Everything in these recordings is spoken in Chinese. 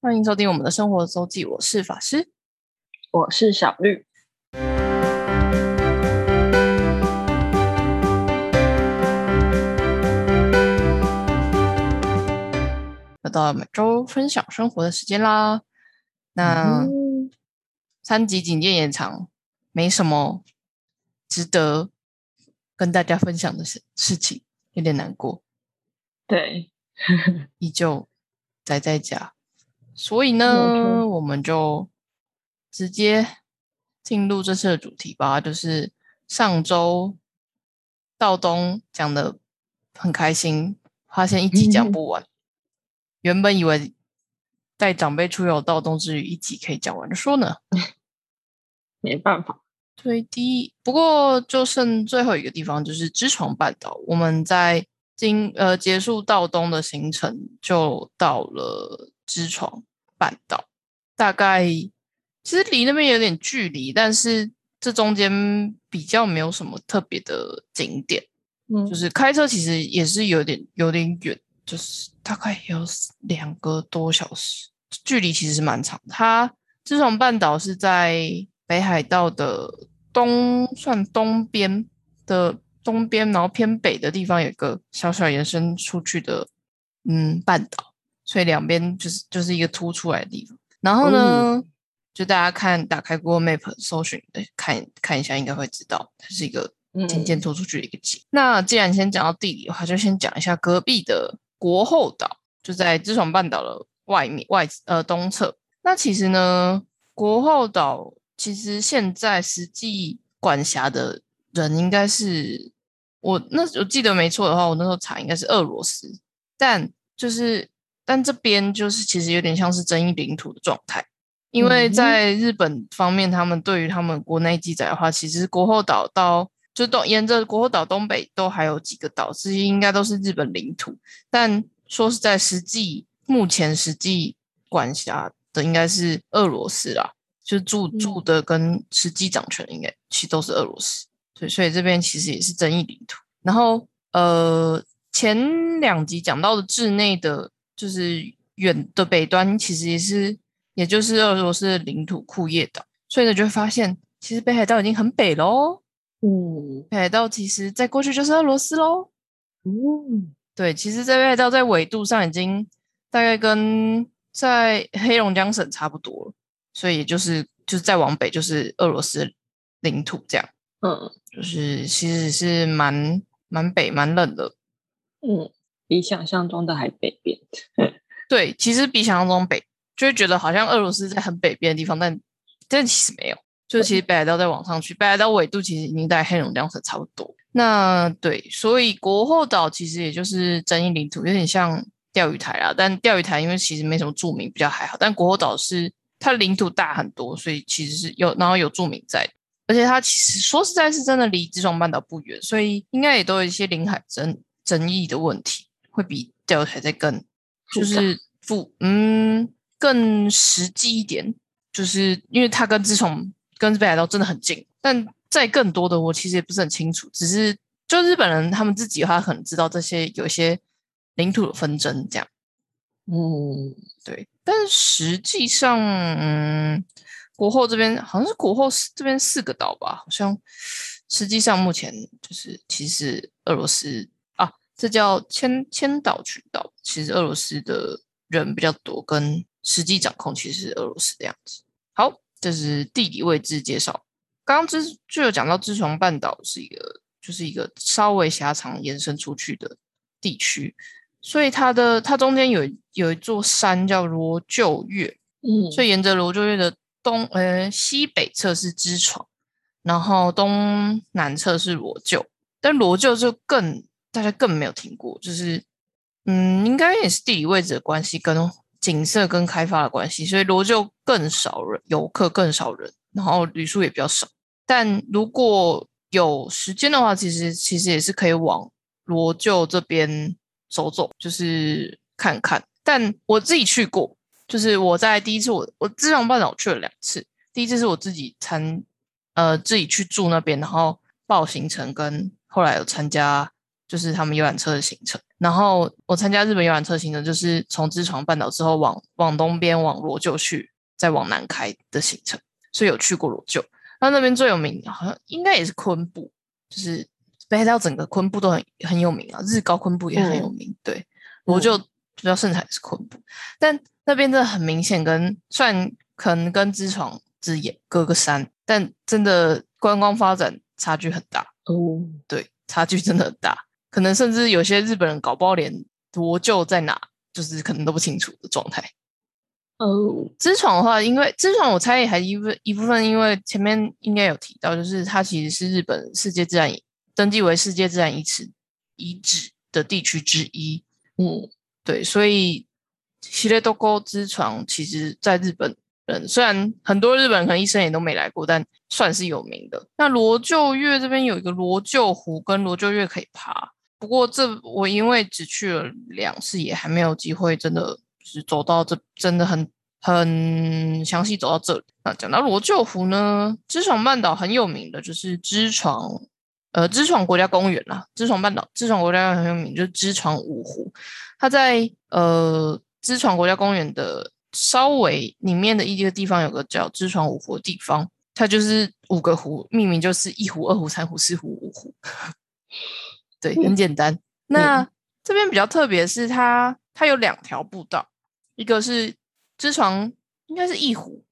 欢迎收听我们的生活周记，我是法师，我是小绿。又到了每周分享生活的时间啦。那三级警戒延长，没什么值得跟大家分享的事事情，有点难过。对，依旧宅在家，所以呢，我们就直接进入这次的主题吧。就是上周道东讲的很开心，发现一集讲不完。原本以为带长辈出游到东之旅一集可以讲完的说呢，没办法，对的。不过就剩最后一个地方，就是知床半岛。我们在今呃结束道东的行程，就到了知床半岛。大概其实离那边有点距离，但是这中间比较没有什么特别的景点。嗯，就是开车其实也是有点有点远。就是大概有两个多小时，距离其实是蛮长。它知床半岛是在北海道的东，算东边的东边，然后偏北的地方有一个小小延伸出去的，嗯，半岛，所以两边就是就是一个凸出来的地方。然后呢，就大家看打开 Google Map 搜寻，看看一下，应该会知道它是一个渐渐凸出去的一个景。那既然先讲到地理的话，就先讲一下隔壁的。国后岛就在知床半岛的外面外呃东侧。那其实呢，国后岛其实现在实际管辖的人应该是我那我记得没错的话，我那时候查应该是俄罗斯。但就是但这边就是其实有点像是争议领土的状态，因为在日本方面，他们对于他们国内记载的话，其实国后岛到就东沿着国后岛东北都还有几个岛，这些应该都是日本领土。但说是在实际目前实际管辖的应该是俄罗斯啦，就住住的跟实际掌权应该其实都是俄罗斯。对，所以这边其实也是争议领土。然后呃，前两集讲到的治内的，就是远的北端，其实也是也就是俄罗斯的领土库页岛。所以呢，就会发现其实北海道已经很北喽。嗯，北海道其实在过去就是俄罗斯喽。嗯，对，其实，在北海道在纬度上已经大概跟在黑龙江省差不多了，所以就是就是再往北就是俄罗斯领土这样。嗯，就是其实是蛮蛮北蛮冷的。嗯，比想象中的还北边。对，其实比想象中北，就会觉得好像俄罗斯在很北边的地方，但但其实没有。就其实北海道再往上去，北海道纬度其实已经在黑龙江省差不多。那对，所以国后岛其实也就是争议领土，有点像钓鱼台啊。但钓鱼台因为其实没什么著名，比较还好。但国后岛是它领土大很多，所以其实是有然后有著名在，而且它其实说实在是真的离知床半岛不远，所以应该也都有一些领海争争议的问题，会比钓鱼台再更就是复嗯更实际一点，就是因为它跟自从。跟北海道真的很近，但在更多的我其实也不是很清楚，只是就日本人他们自己的话可能知道这些有一些领土的纷争这样。嗯，对，但是实际上，嗯，国后这边好像是国后这边四个岛吧，好像实际上目前就是其实俄罗斯啊，这叫千千岛群岛，其实俄罗斯的人比较多，跟实际掌控其实是俄罗斯的样子。好。这是地理位置介绍。刚刚之就有讲到，知床半岛是一个，就是一个稍微狭长延伸出去的地区，所以它的它中间有有一座山叫罗臼岳，嗯，所以沿着罗臼岳的东呃西北侧是支床，然后东南侧是罗臼，但罗臼就更大家更没有听过，就是嗯，应该也是地理位置的关系跟。景色跟开发的关系，所以罗就更少人，游客更少人，然后旅数也比较少。但如果有时间的话，其实其实也是可以往罗就这边走走，就是看看。但我自己去过，就是我在第一次我我自床半岛去了两次，第一次是我自己参呃自己去住那边，然后报行程，跟后来有参加就是他们游览车的行程。然后我参加日本游览车行程，就是从知床半岛之后往往东边往罗臼去，再往南开的行程，所以有去过罗臼。那那边最有名，好像应该也是昆布，就是北海道整个昆布都很很有名啊，日高昆布也很有名。对，罗臼比较盛产是昆布，但那边真的很明显，跟虽然可能跟知床之也隔个山，但真的观光发展差距很大。哦，对，差距真的很大，可能甚至有些日本人搞不好连罗臼在哪，就是可能都不清楚的状态。哦，知床的话，因为知床我猜也还一部一部分，因为前面应该有提到，就是它其实是日本世界自然登记为世界自然遗址遗址的地区之一。嗯，对，所以西列多沟之床，其实在日本人虽然很多日本人可能一生也都没来过，但算是有名的。那罗臼岳这边有一个罗臼湖跟罗臼岳可以爬，不过这我因为只去了两次，也还没有机会真的是走到这，真的很很详细走到这里。那讲到罗臼湖呢，知床半岛很有名的就是知床，呃，知床国家公园啦。知床半岛，知床国家公园很有名，就是知床五湖。它在呃知床国家公园的稍微里面的一个地方，有个叫知床五湖的地方，它就是五个湖，命名就是一湖、二湖、三湖、四湖、五湖。对，很简单。那这边比较特别是它，它有两条步道，一个是知床，应该是一湖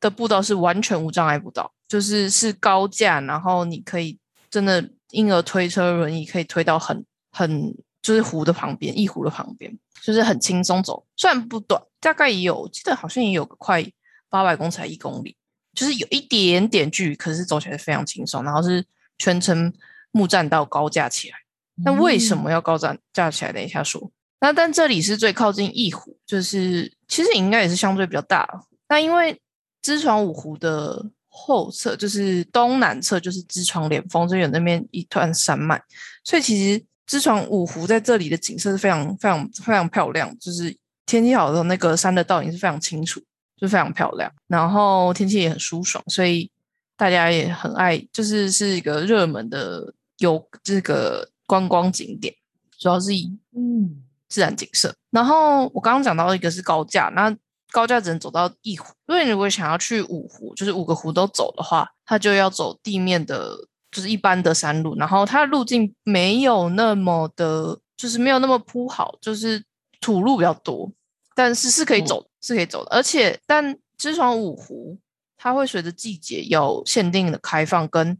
的步道是完全无障碍步道，就是是高架，然后你可以真的婴儿推车轮椅可以推到很很就是湖的旁边，一湖的旁边，就是很轻松走，虽然不短，大概也有，记得好像也有个快八百公尺，一公里，就是有一点点距离，可是走起来非常轻松，然后是全程木栈道高架起来。那为什么要高站架起来？等一下说。那但这里是最靠近一湖，就是其实应该也是相对比较大湖。那因为支床五湖的后侧就是东南侧，就是支床连峰这边那边一段山脉，所以其实支床五湖在这里的景色是非常非常非常漂亮。就是天气好的时候，那个山的倒影是非常清楚，就非常漂亮。然后天气也很舒爽，所以大家也很爱，就是是一个热门的有这个。观光景点主要是以嗯。自然景色，然后我刚刚讲到一个是高架，那高架只能走到一湖，因为如果想要去五湖，就是五个湖都走的话，它就要走地面的，就是一般的山路，然后它的路径没有那么的，就是没有那么铺好，就是土路比较多，但是是可以走，是可以走的，而且但知床五湖它会随着季节有限定的开放跟。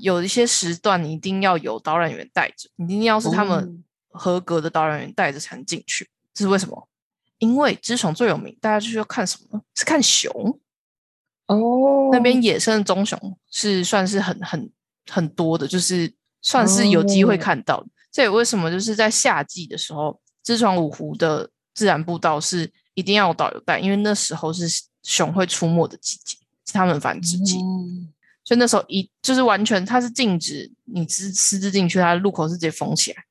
有一些时段，你一定要有导览员带着，你一定要是他们合格的导览员带着才能进去。这是为什么？因为知床最有名，大家就是要看什么？是看熊哦。那边野生的棕熊是算是很很很多的，就是算是有机会看到。这也为什么就是在夏季的时候，知床五湖的自然步道是一定要有导游带，因为那时候是熊会出没的季节，是它们繁殖季。就那时候一就是完全，它是禁止你私私自进去，它的入口是直接封起来。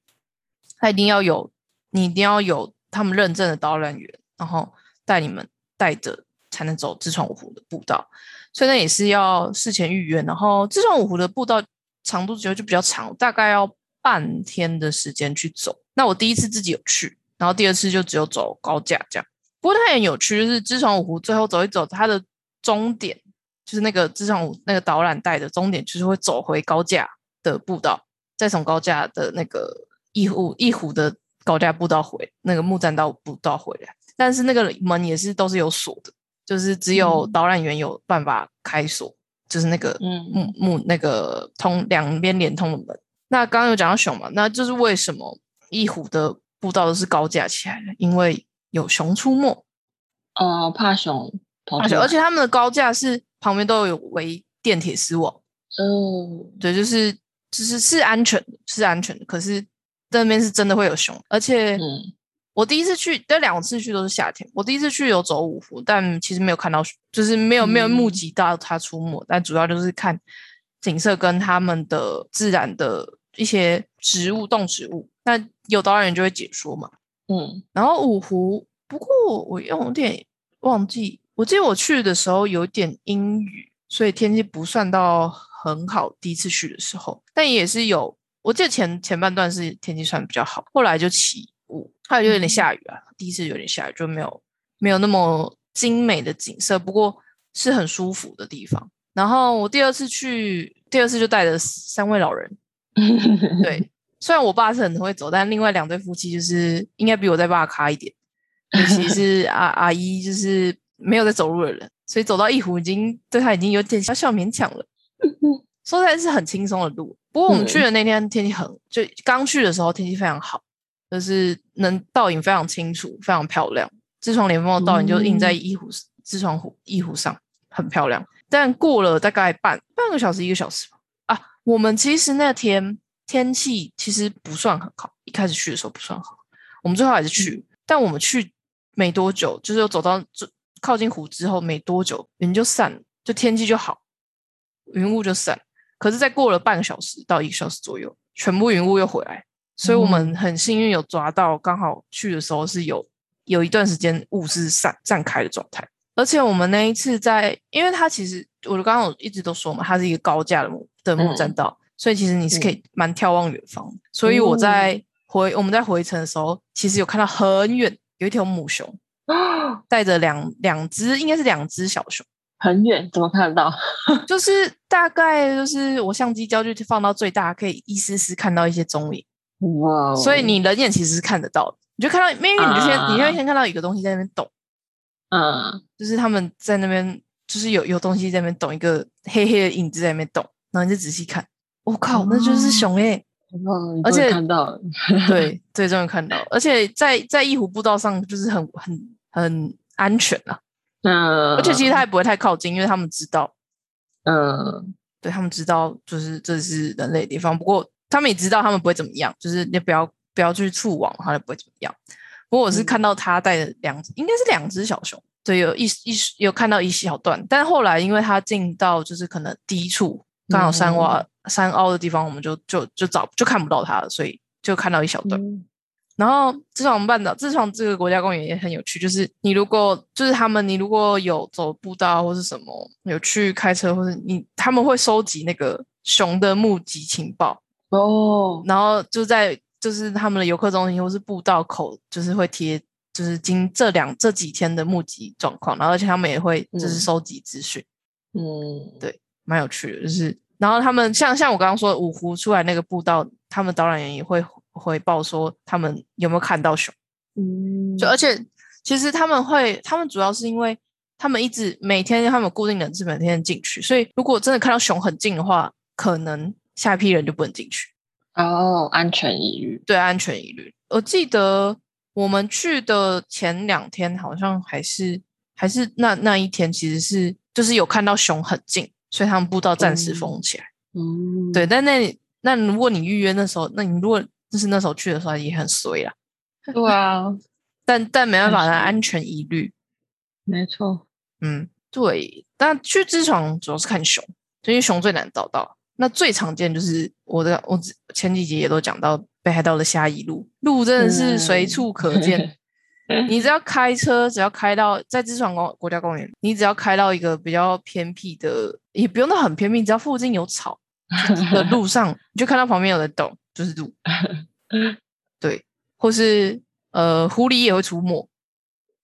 它一定要有，你一定要有他们认证的导览员，然后带你们带着才能走自创五湖的步道。所以那也是要事前预约。然后自创五湖的步道长度就就比较长，大概要半天的时间去走。那我第一次自己有去，然后第二次就只有走高架这样。不过它很有趣，就是自创五湖最后走一走，它的终点。就是那个自从那个导览带的终点，就是会走回高架的步道，再从高架的那个一湖一湖的高架步道回那个木栈道步道回来。但是那个门也是都是有锁的，就是只有导览员有办法开锁，就是那个木木那个通两边连通的门。那刚刚有讲到熊嘛，那就是为什么一湖的步道都是高架起来的？因为有熊出没，呃，怕熊，怕熊而且他们的高架是。旁边都有围电铁丝网，哦，对，就是就是是安全的，是安全的。可是那边是真的会有熊，而且我第一次去，这两次去都是夏天。我第一次去有走五湖，但其实没有看到，就是没有没有目击到它出没。但主要就是看景色跟他们的自然的一些植物、动植物。那有导演就会解说嘛，嗯。然后五湖，不过我有点忘记。我记得我去的时候有点阴雨，所以天气不算到很好。第一次去的时候，但也是有我记得前前半段是天气算比较好，后来就起雾，还有就有点下雨啊。第一次有点下雨，就没有没有那么精美的景色，不过是很舒服的地方。然后我第二次去，第二次就带着三位老人，对，虽然我爸是很会走，但另外两对夫妻就是应该比我在爸咖一点，尤其是 阿阿姨就是没有在走路的人，所以走到一湖已经对他已经有点小小勉强了。说起来是很轻松的路，不过我们去的那天天气很，就刚去的时候天气非常好，就是能倒影非常清楚，非常漂亮。痔疮连峰的倒影就印在一湖痔疮湖一湖上，很漂亮。但过了大概半半个小时一个小时吧，啊，我们其实那天天气其实不算很好，一开始去的时候不算好，我们最后还是去，但我们去没多久，就是走到就靠近湖之后没多久，云就散了，就天气就好，云雾就散。可是再过了半个小时到一个小时左右，全部云雾又回来，所以我们很幸运有抓到，刚好去的时候是有有一段时间雾是散散开的状态。而且我们那一次在，因为它其实我刚刚一直都说嘛，它是一个高架的木的木栈道，所以其实你是可以蛮眺望远方。所以我在回我们在回程的时候，其实有看到很远有一条母熊带着两两只，应该是两只小熊。很远，怎么看得到？就是大概就是我相机焦距放到最大，可以一丝丝看到一些踪影。哇！所以你人眼其实是看得到的，你就看到，maybe 你就先，你会先看到一个东西在那边动。嗯，就是他们在那边，就是有有东西在那边动，一个黑黑的影子在那边动，然后你就仔细看，我靠，那就是熊诶！而且看到，对，对，终于看到，而且在在一湖步道上，就是很很很安全啊。嗯，而且其实他也不会太靠近，因为他们知道，嗯，对他们知道，就是这是人类的地方。不过他们也知道，他们不会怎么样，就是你不要不要去触网，他就不会怎么样。不过我是看到他带的两，应该是两只小熊，对，有一一有看到一小段，但后来因为他进到就是可能低处，刚好山洼山凹的地方，我们就就就找就看不到他了，所以就看到一小段。然后，自创半岛，自创这个国家公园也很有趣。就是你如果，就是他们，你如果有走步道或是什么，有去开车或者你，他们会收集那个熊的目击情报哦。然后就在就是他们的游客中心或是步道口，就是会贴，就是今这两这几天的目击状况。然后而且他们也会就是收集资讯。嗯，对，蛮有趣的。就是，然后他们像像我刚刚说五湖出来那个步道，他们导览员也会。回报说他们有没有看到熊，嗯，就而且其实他们会，他们主要是因为他们一直每天他们固定人是每天进去，所以如果真的看到熊很近的话，可能下一批人就不能进去。哦，安全疑虑，对，安全疑虑。我记得我们去的前两天好像还是还是那那一天其实是就是有看到熊很近，所以他们步道暂时封起来。嗯，对，但那那如果你预约那时候，那你如果就是那时候去的时候也很衰啦，对啊，但但没办法，安全疑虑，没错，嗯，对。但去痔床主要是看熊，因为熊最难找到。那最常见就是我的，我前几集也都讲到北海道的虾夷鹿，鹿真的是随处可见。你只要开车，只要开到在痔床公国家公园，你只要开到一个比较偏僻的，也不用到很偏僻，只要附近有草的路上，你就看到旁边有人动。就是鹿，对，或是呃，狐狸也会出没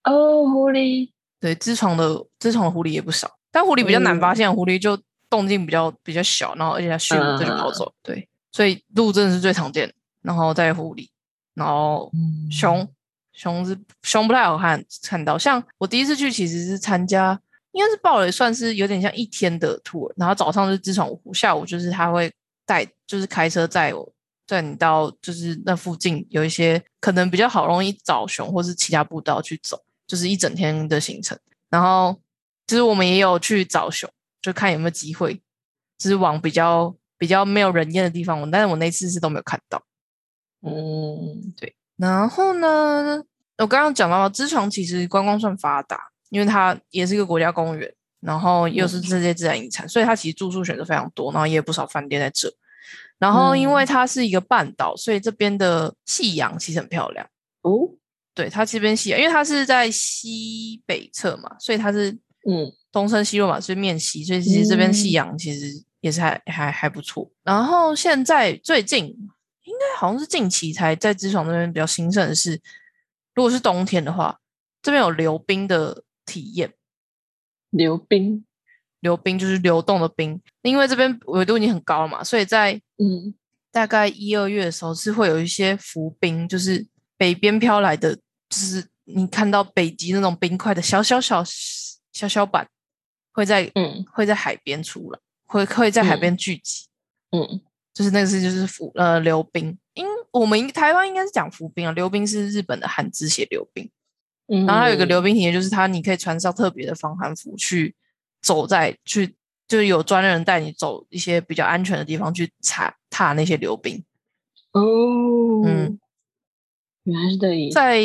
哦。狐狸，对，痔疮的痔疮的狐狸也不少，但狐狸比较难发现，狐狸就动静比较比较小，然后而且它迅速就跑走。对，所以鹿真的是最常见，然后在狐狸，然后熊，熊是熊不太好看看到。像我第一次去，其实是参加，应该是报了算是有点像一天的 tour，然后早上是痔疮湖，下午就是他会带，就是开车载我。在你到就是那附近有一些可能比较好容易找熊，或是其他步道去走，就是一整天的行程。然后其实我们也有去找熊，就看有没有机会，就是往比较比较没有人烟的地方。但是我那次是都没有看到。嗯，对。然后呢，我刚刚讲到，知床其实观光算发达，因为它也是一个国家公园，然后又是这些自然遗产，所以它其实住宿选择非常多，然后也有不少饭店在这。然后，因为它是一个半岛，所以这边的夕阳其实很漂亮哦。对，它这边夕阳，因为它是在西北侧嘛，所以它是嗯东升西落嘛，所以面西，所以其实这边夕阳其实也是还还还不错。然后现在最近应该好像是近期才在知床那边比较兴盛的是，如果是冬天的话，这边有溜冰的体验。溜冰，溜冰就是流动的冰，因为这边纬度已经很高了嘛，所以在嗯，大概一二月的时候是会有一些浮冰，就是北边飘来的，就是你看到北极那种冰块的小小小小小板，会在嗯。会在海边出来，会会在海嗯。边聚集，嗯。就是那个是就是浮呃溜冰。因我们应台湾应该是讲浮冰啊，溜冰是日本的汉字写溜冰。嗯，然后还有一个溜冰体验，就是它你可以穿上特别的防寒服去走在去，就是有专人带你走一些比较安全的地方去踩踏那些溜冰。哦，嗯，原来是这。在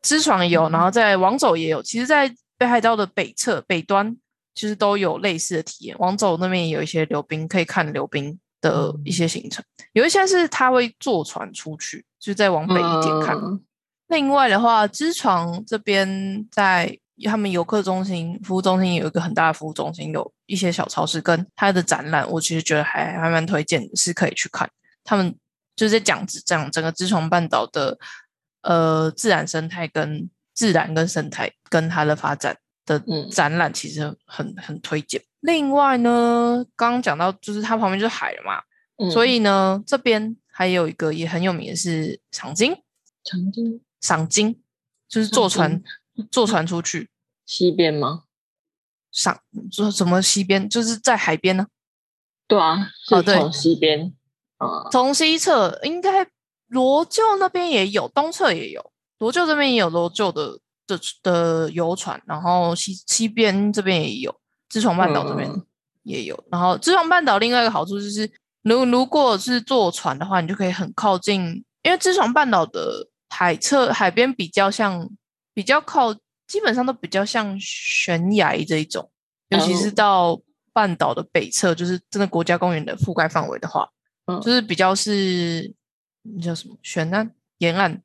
知床也有，嗯然后在王走也有。其实，在北海道的北侧北端，其实都有类似的体验。王走那边也有一些溜冰，可以看溜冰的一些行程。有一些是他会坐船出去，就再往北一点看。嗯另外的话，知床这边在他们游客中心、服务中心有一个很大的服务中心，有一些小超市跟它的展览，我其实觉得还还蛮推荐，是可以去看。他们就是在讲讲整个知床半岛的呃自然生态跟自然跟生态跟它的发展的嗯展览，其实很很推荐。另外呢，刚刚讲到就是它旁边就是海了嘛，嗯所以呢这边还有一个也很有名的是赏金。长津赏金，就是坐船坐船出去西边吗？上，说什么西边，就是在海边呢。对啊，哦对是从西边啊。从西侧应该罗臼那边也有，东侧也有，罗臼这边也有罗臼的的的游船，然后西西边这边也有，自从半岛这边嗯也有。然后自从半岛另外一个好处就是，如如果是坐船的话，你就可以很靠近，因为知床半岛的海侧海边比较像比较靠，基本上都比较像悬崖这一种，尤其是哦到半岛的北侧，就是真的国家公园的覆盖范围的话，嗯。就是比较是那叫什么？悬岸沿岸，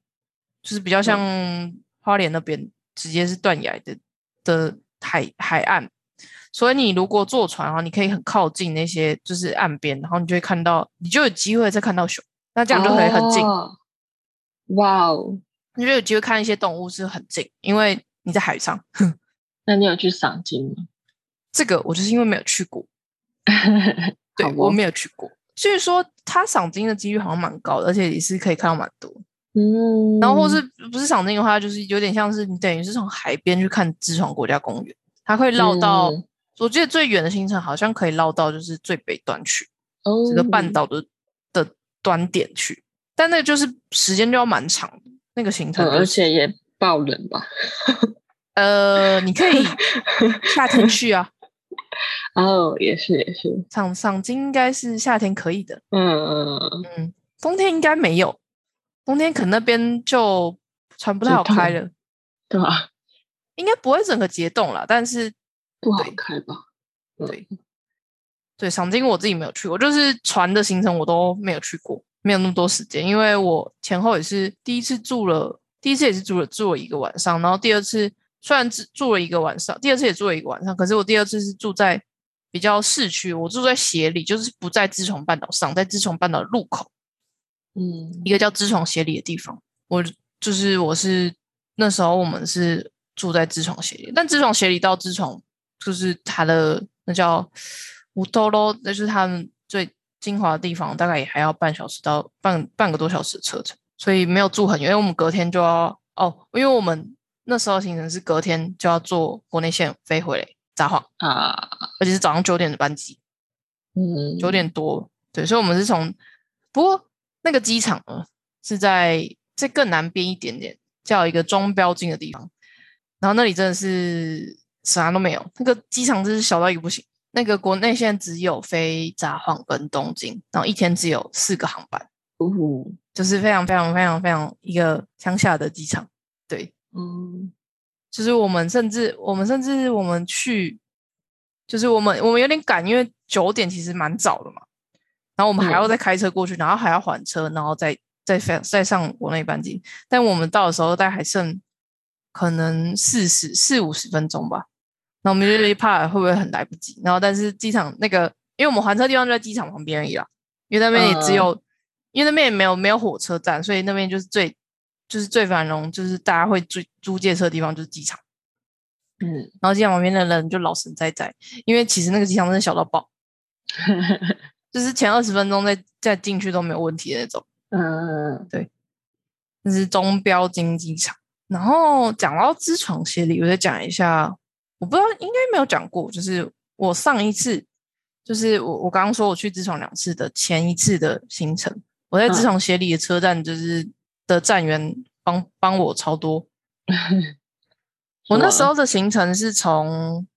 就是比较嗯。像花莲那边直接是断崖的的海海岸。所以你如果坐船啊，你可以很靠近那些就是岸边，然后你就会看到，你就有机会再看到熊。那这样就可以很近，哦。哇哦，你就有机会看一些动物是很近，因为你在海上。那你有去赏金吗？这个我就是因为没有去过，对我没有去过。据说它赏金的几率好像蛮高的，而且也是可以看到蛮多。嗯，然后或是不是赏金的话，就是有点像是你等于是从海边去看知床国家公园，它会绕到，嗯我记得最远的行程好像可以绕到就是最北端去，哦这个半岛的的端点去，但那个就是时间就要蛮长的，那个行程嗯，就是、而且也爆冷吧？呃，你可以 夏天去啊，哦，也是也是，赏赏金应该是夏天可以的，嗯，嗯嗯，冬天应该没有，冬天可能那边就船不太好开了，对吧？应该不会整个结冻了，但是不好开吧？嗯对对，赏金我自己没有去过，就是船的行程我都没有去过，没有那么多时间，因为我前后也是第一次住了，第一次也是住了住了一个晚上，然后第二次虽然只住了一个晚上，第二次也住了一个晚上，可是我第二次是住在比较市区，我住在协里，就是不在知床半岛上，在知床半岛的入口嗯一个叫知床协里的地方，我就是我是那时候我们是住在知床协里，但知床协里到知床就是它的那叫乌托罗，那就是他们最精华的地方，大概也还要半小时到半半个多小时的车程，所以没有住很远，因为我们隔天就要哦，因为我们那时候行程是隔天就要坐国内线飞回来札幌，啊，而且是早上九点的班机，嗯，九点多，对，所以我们是从，不过那个机场呢是在在更南边一点点，叫一个中标金的地方，然后那里真的是啥都没有，那个机场真是小到一个不行。那个国内现在只有飞札幌跟东京，然后一天只有四个航班，哦，就是非常非常非常非常一个乡下的机场。对，嗯就是我们甚至我们甚至我们去，就是我们我们有点赶，因为九点其实蛮早的嘛，然后我们还要嗯再开车过去，然后还要还车，然后再再飞再上国内班机。但我们到的时候大概还剩可能四十四五十分钟吧，那我们就怕会不会很来不及。然后但是机场那个因为我们还车地方就在机场旁边而已啦，因为那边也只有，因为那边也没有没有火车站，所以那边就是最就是最繁荣，就是大家会租租借车的地方就是机场。嗯，然后机场旁边的人就老神在在，因为其实那个机场真的小到爆，就是前二十分钟再再进去都没有问题的那种。嗯，对这是中标经济场。然后讲到支床协理，我再讲一下，我不知道应该没有讲过，就是我上一次，就是我我刚刚说我去支床两次的前一次的行程，我在支床协理的车站，就是的站员帮帮我超多。我那时候的行程是从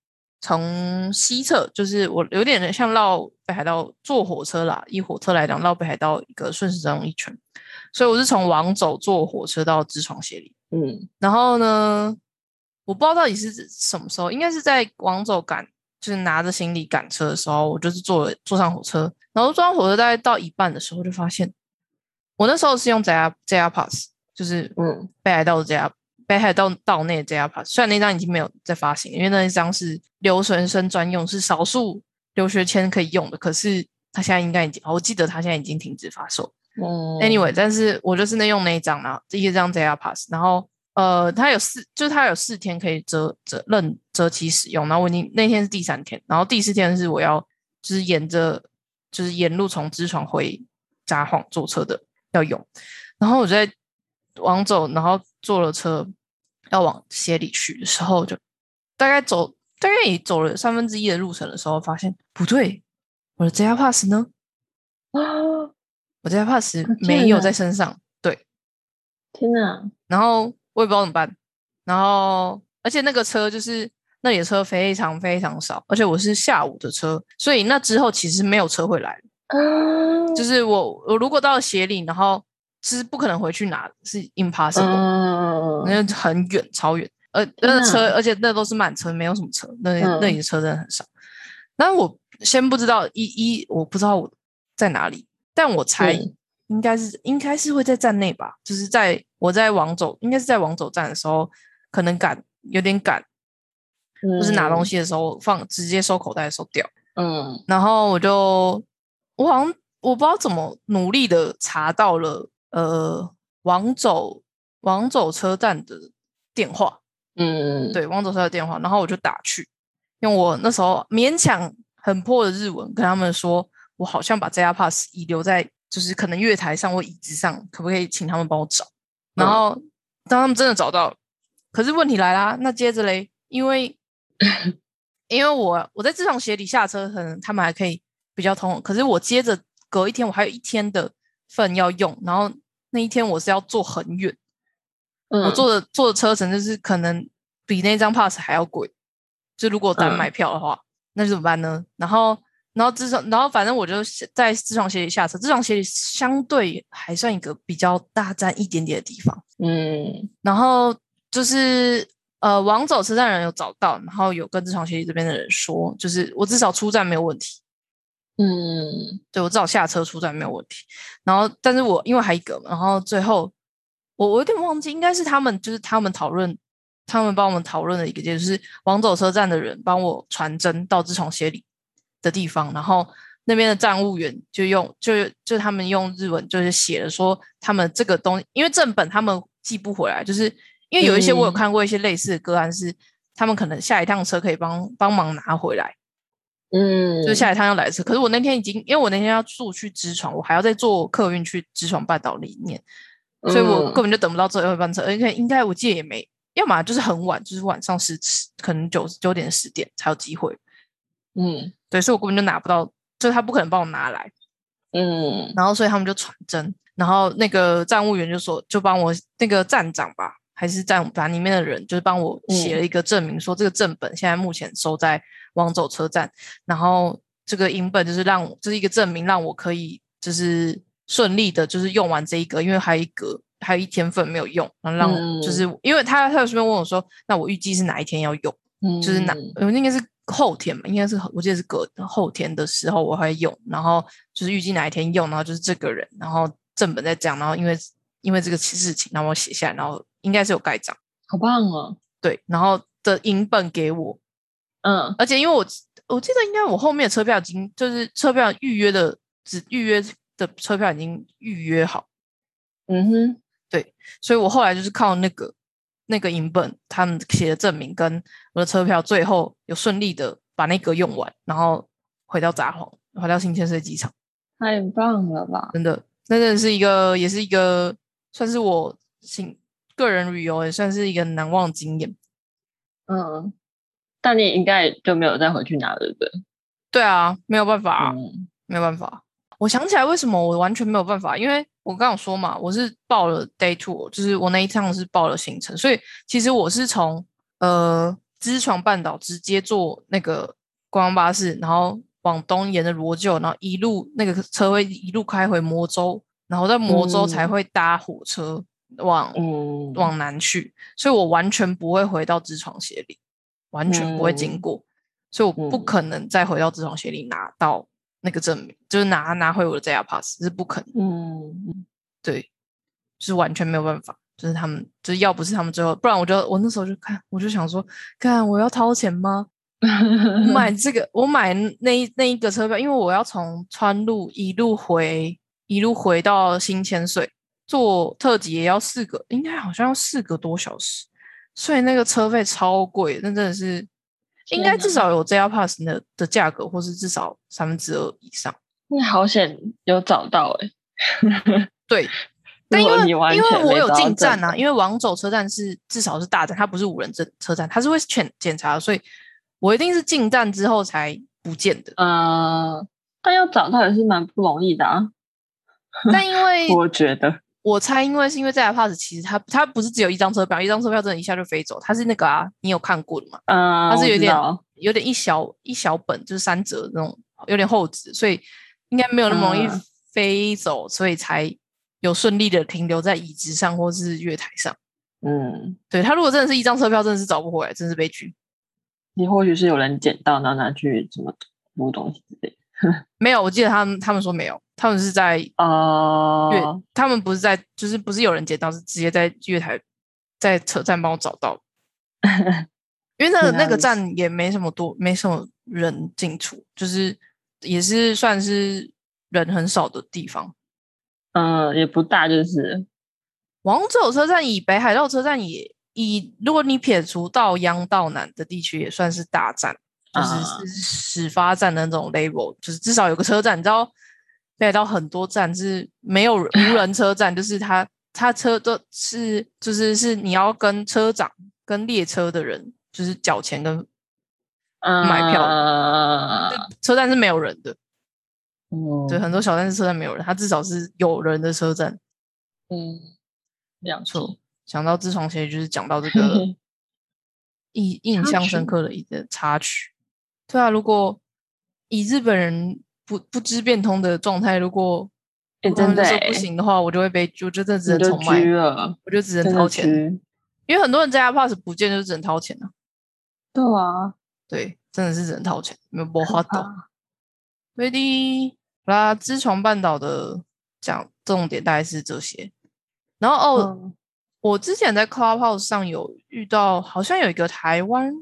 从西侧，就是我有点像绕北海道坐火车啦，以火车来讲绕北海道一个顺时针一圈，所以我是从往走坐火车到支床协理。嗯然后呢，我不知道到底是什么时候，应该是在往走赶，就是拿着行李赶车的时候，我就是坐了坐上火车，然后坐上火车大概到一半的时候，就发现我那时候是用 JR JR Pass，就是嗯北海道的 JR 北海道道内的 JR Pass，虽然那张已经没有在发行，因为那一张是留学生专用，是少数留学签可以用的，可是它现在应该已经，我记得它现在已经停止发售。嗯 Anyway，但是我就是那用那一张，然后第一张 JR Pass，然后呃，它有四，就是它有四天可以折折任折期使用，然后我已经那天是第三天，然后第四天是我要就是沿着就是沿路从知床回札幌坐车的要用，然后我就在往走，然后坐了车要往协里去的时候，就大概走大概也走了三分之一的路程的时候，发现不对，我的 JR Pass 呢？啊，我 JR Pass 没有在身上，对。天哪，然后我也不知道怎么办，然后而且那个车就是那里的车非常非常少，而且我是下午的车，所以那之后其实没有车会来，啊，就是我我如果到了协里，然后是不可能回去拿，是 impossible，、嗯那就很远超远，而那个车而且那都是满车，没有什么车，那嗯那里的车真的很少。但我先不知道一一我不知道我在哪里，但我猜嗯应该是应该是会在站内吧，就是在我在往走，应该是在往走站的时候，可能赶有点赶，就是拿东西，的时候放直接收口袋收掉，嗯。然后我就我好像我不知道怎么努力的查到了呃往走往走车站的电话，嗯，对，往走车的电话，然后我就打去，用我那时候勉强很破的日文跟他们说，我好像把 JR Pass 遗留在就是可能月台上或椅子上，可不可以请他们帮我找？然嗯后当他们真的找到了，可是问题来啦，那接着嘞，因为 因为我我在这场鞋底下车，可能他们还可以比较通，可是我接着隔一天，我还有一天的份要用，然后那一天我是要坐很远。嗯我坐的坐的车程就是可能比那张 pass 还要贵，就如果单嗯买票的话，那就怎么办呢？然后，然后自从，然后反正我就在自创协里下车，自创协里相对还算一个比较大站一点点的地方，嗯。然后就是呃，往走车站人有找到，然后有跟自创协里这边的人说，就是我至少出站没有问题，嗯。对我至少下车出站没有问题。然后，但是我因为还一个嘛，然后最后我我有点忘记，应该是他们就是他们讨论，他们帮我们讨论的一个点，就是往走车站的人帮我传真到自从协里的地方，然后那边的站务员就用就就他们用日文就是写了说他们这个东西，因为正本他们寄不回来，就是因为有一些我有嗯看过一些类似的个案是。他们可能下一趟车可以帮帮忙拿回来，嗯，就是下一趟要来的车。可是我那天已经，因为我那天要住去知床，我还要再坐客运去知床半岛里面，所以我嗯根本就等不到最后一班车，而且应该我记得也没，要么就是很晚，就是晚上十可能九九点十点才有机会。嗯对，所以我根本就拿不到，就是他不可能帮我拿来，嗯。然后所以他们就传真，然后那个站务员就说，就帮我那个站长吧，还是站反正里面的人，就是帮我写了一个证明，说这个正本现在目前收在往走车站，然后这个银本就是让这、是一个证明，让我可以就是顺利的，就是用完这一个，因为还有一格还有一天份没有用，然后让我、嗯就是因为他他有顺便问我说，那我预计是哪一天要用？嗯，就是哪，我应该是后天嘛，应该是我记得是隔后天的时候我会用，然后就是预计哪一天用，然后就是这个人，然后正本在这样，然后因为因为这个事情，然后我写下来，然后应该是有盖章，好棒哦，对，然后的银本给我，嗯。而且因为我我记得应该我后面的车票已经就是车票预约的只预约的车票已经预约好，嗯哼，对所以我后来就是靠那个那个银本他们写的证明跟我的车票，最后有顺利的把那个用完，然后回到札幌，回到新千岁机场。太棒了吧！真的，那真的是一个，也是一个，算是我行个人旅游，也算是一个难忘经验。嗯，但你应该就没有再回去拿了，对不对？对啊，没有办法，嗯没有办法。我想起来，为什么我完全没有办法？因为我刚有说嘛，我是报了 day tour，就是我那一趟是报了行程，所以其实我是从呃知床半岛直接坐那个观光巴士，然后往东沿着罗臼，然后一路那个车会一路开回魔州，然后在魔州才嗯。会搭火车往、嗯，往南去，所以我完全不会回到知床协里，完全不会经嗯。过，所以我不嗯。可能再回到知床协里拿到那个证明，就是拿拿回我的 JR Pass 是不可能，嗯，对，就是完全没有办法，就是他们就是要不是他们最后，不然我就我那时候就看，我就想说，看我要掏钱吗？我买这个，我买那一那一个车票，因为我要从川路一路回一路回到新千岁，坐特急也要四个，应该好像要四个多小时，所以那个车费超贵，那真的是应该至少有 JR Pass 的的价格，或是至少三分之二以上。那好险有找到哎、对，因为因为我有进站啊，因为往走车站是至少是大站，它不是无人车车站，它是会检检查，所以我一定是进站之后才不见的。呃，但要找到也是蛮不容易的啊，但因为 我觉得。我猜，因为是因为在 Pass 其实它它不是只有一张车票，一张车票真的一下就飞走，它是那个啊，你有看过的吗？嗯，它是有点有点一小一小本，就是三折那种，有点厚纸，所以应该没有那么容易嗯飞走，所以才有顺利的停留在椅子上或是月台上。嗯，对他如果真的是一张车票，真的是找不回来，真是悲剧。你或许是有人捡到，然后拿去什么读东西之类的。没有，我记得他们他们说没有，他们是在月，哦，他们不是在，就是不是有人捡到，是直接在月台在车站帮我找到。因为那个那个站也没什么多，没什么人进出，就是也是算是人很少的地方。嗯，也不大，就是王走车站以北海道车站也以，如果你撇除到央道南的地区，也算是大站，就是始发站的那种 level，就是至少有个车站。你知道北海道很多站是没有人无人车站，就是他他车都是就是是你要跟车长跟列车的人就是缴钱跟买票嗯车站是没有人的。嗯，对，很多小站是车站没有人，它至少是有人的车站。嗯，两错，想到自床鞋就是讲到这个 印印象深刻的一个插曲。对啊，如果以日本人不不知变通的状态，如果真的欸不行的话，我就会被，我就真的只能重买，了，我就只能掏钱，因为很多人在 Pass 不见就只能掏钱啊。对啊，对，真的是只能掏钱，没有办法懂。啊对的，好啦，知床半岛的讲重点大概是这些。然后哦，嗯我之前在 Clubhouse 上有遇到，好像有一个台湾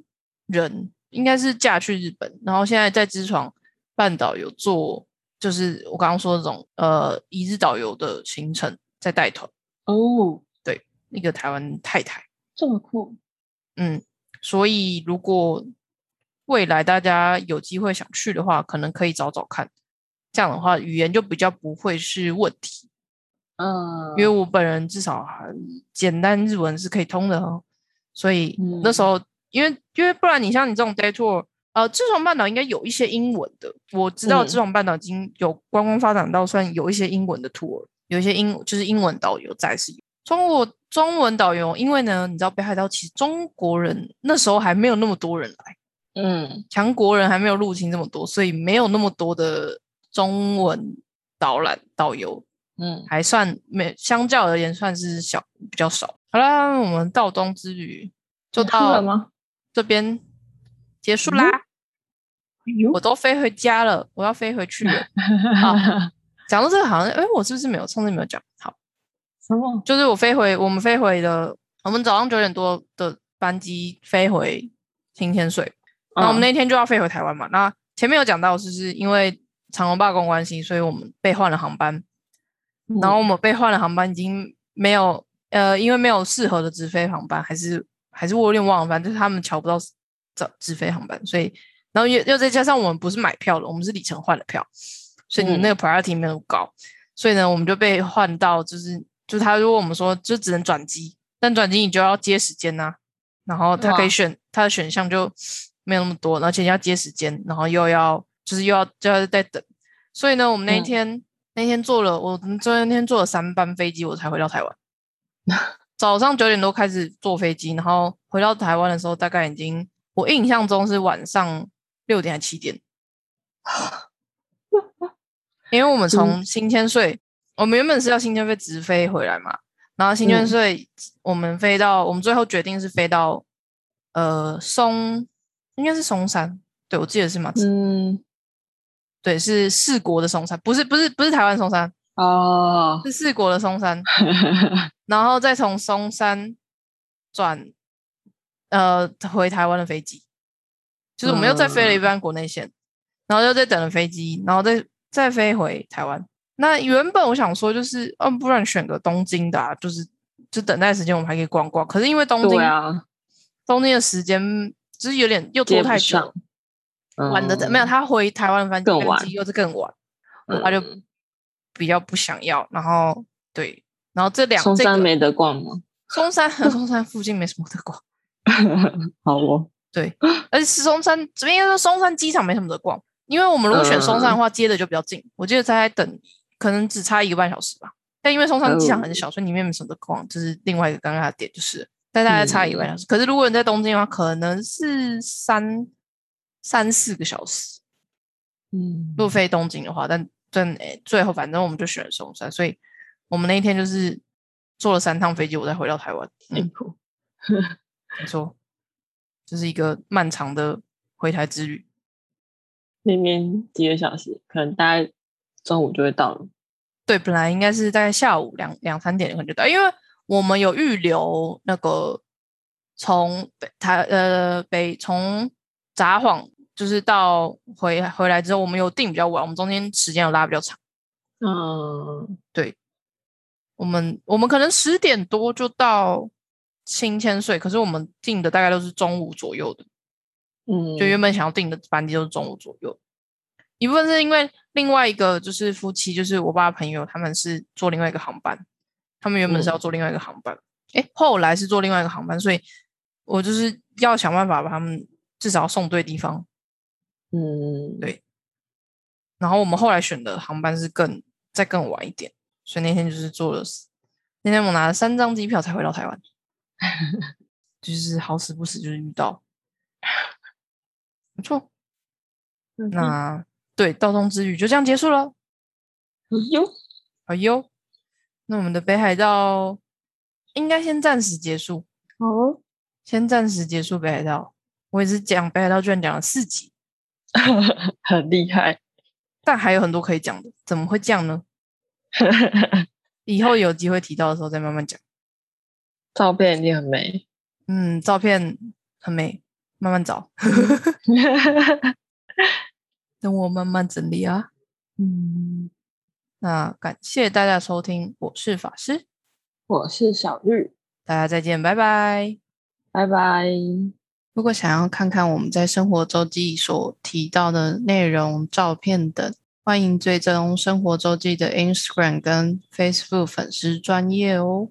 人，应该是嫁去日本，然后现在在知床半岛有做，就是我刚刚说的这种呃一日导游的行程，在带团。哦，对那个台湾太太，这么酷，嗯，所以如果未来大家有机会想去的话，可能可以找找看。这样的话，语言就比较不会是问题。嗯，因为我本人至少还简单日文是可以通的哦，所以那时嗯候因为因为不然你像你这种 day tour，呃，知床半岛应该有一些英文的，我知道嗯。知床半岛已经有观光发展到算有一些英文的 tour，有一些英就是英文导游在是有。中国中文导游，因为呢，你知道北海道其实中国人那时候还没有那么多人来，嗯。强国人还没有入侵这么多，所以没有那么多的中文导览导游，嗯，还算没，相较而言算是小比较少。好啦，我们到东之旅就到吗？这边结束啦，我都飞回家了，我要飞回去了。好讲到这个，好像哎，我是不是没有上次没有讲？好，什么？就是我飞回，我们飞回的，我们早上九点多的班机飞回新天水，那我们那天就要飞回台湾嘛。那前面有讲到，就是因为长龙罢工关系，所以我们被换了航班。然后我们被换了航班，已经没有呃，因为没有适合的直飞航班，还是还是我有点忘了，反正就是他们瞧不到直直飞航班，所以然后又又再加上我们不是买票的，我们是里程换的票，所以你那个 priority 没有高，所以呢，我们就被换到就是就他如果我们说就只能转机，但转机你就要接时间呐，然后他可以选他的选项就没有那么多，而且要接时间，然后又要就是又要就要再等，所以呢，我们那一天。那天坐了，我昨天天坐了三班飞机，我才回到台湾。早上九点多开始坐飞机，然后回到台湾的时候，大概已经我印象中是晚上六点还七点。因为我们从新千岁，我们原本是要新千岁直飞回来嘛，然后新千岁我们飞到，我们最后决定是飞到呃松，应该是松山，对我记得是吗？嗯。对，是四国的松山，不是不是不是台湾松山哦，是四国的松山，然后再从松山转呃回台湾的飞机，就是我们又再飞了一班国内线，然后又再等了飞机，然后再再飞回台湾。那原本我想说就是，嗯，不然选个东京的，就是就等待时间我们还可以逛逛。可是因为东京啊，东京的时间就是有点又拖太久。晚的没有，他回台湾飞机又是更晚，他就比较不想要。然后对，然后这两松山没得逛吗？松山和松山附近没什么得逛。好哦，对，而且松山这边说松山机场没什么得逛，因为我们如果选松山的话，接的就比较近。我记得在等，可能只差一个半小时吧。但因为松山机场很小，所以里面没什么得逛，就是另外一个尴尬的点，就是但大概差一个半小时。可是如果你在东京的话，可能是三。三四个小时，嗯，路飞东京的话，但但最后反正我们就选了松山，所以我们那一天就是坐了三趟飞机，我再回到台湾。辛苦，没错，这是一个漫长的回台之旅。那边几个小时，可能大概中午就会到了。对，本来应该是在下午两两三点可能就到，因为我们有预留那个从北台呃北从札幌。就是到回回来之后，我们有定比较晚，我们中间时间有拉比较长。嗯，对，我们我们可能十点多就到新千岁，可是我们订的大概都是中午左右的。嗯，就原本想要订的班机都是中午左右。一部分是因为另外一个就是夫妻，就是我爸朋友，他们是坐另外一个航班，他们原本是要坐另外一个航班，哎，后来是坐另外一个航班，所以我就是要想办法把他们至少送对地方。嗯，对。然后我们后来选的航班是更再更晚一点，所以那天就是坐了那天我拿了三张机票才回到台湾，就是好死不死就是遇到，不错。那对道东之旅就这样结束了。哎呦，哎呦，那我们的北海道应该先暂时结束。哦，先暂时结束北海道。我也是讲北海道，居然讲了四集。很厉害，但还有很多可以讲的，怎么会这样呢？以后有机会提到的时候再慢慢讲。照片一定很美，嗯，照片很美，慢慢找，等我慢慢整理啊。嗯，那感谢大家收听，我是法师，我是小玉，大家再见，拜拜，拜拜。如果想要看看我们在生活周记所提到的内容、照片等，欢迎追踪生活周记的 Instagram 跟 Facebook 粉丝专业哦。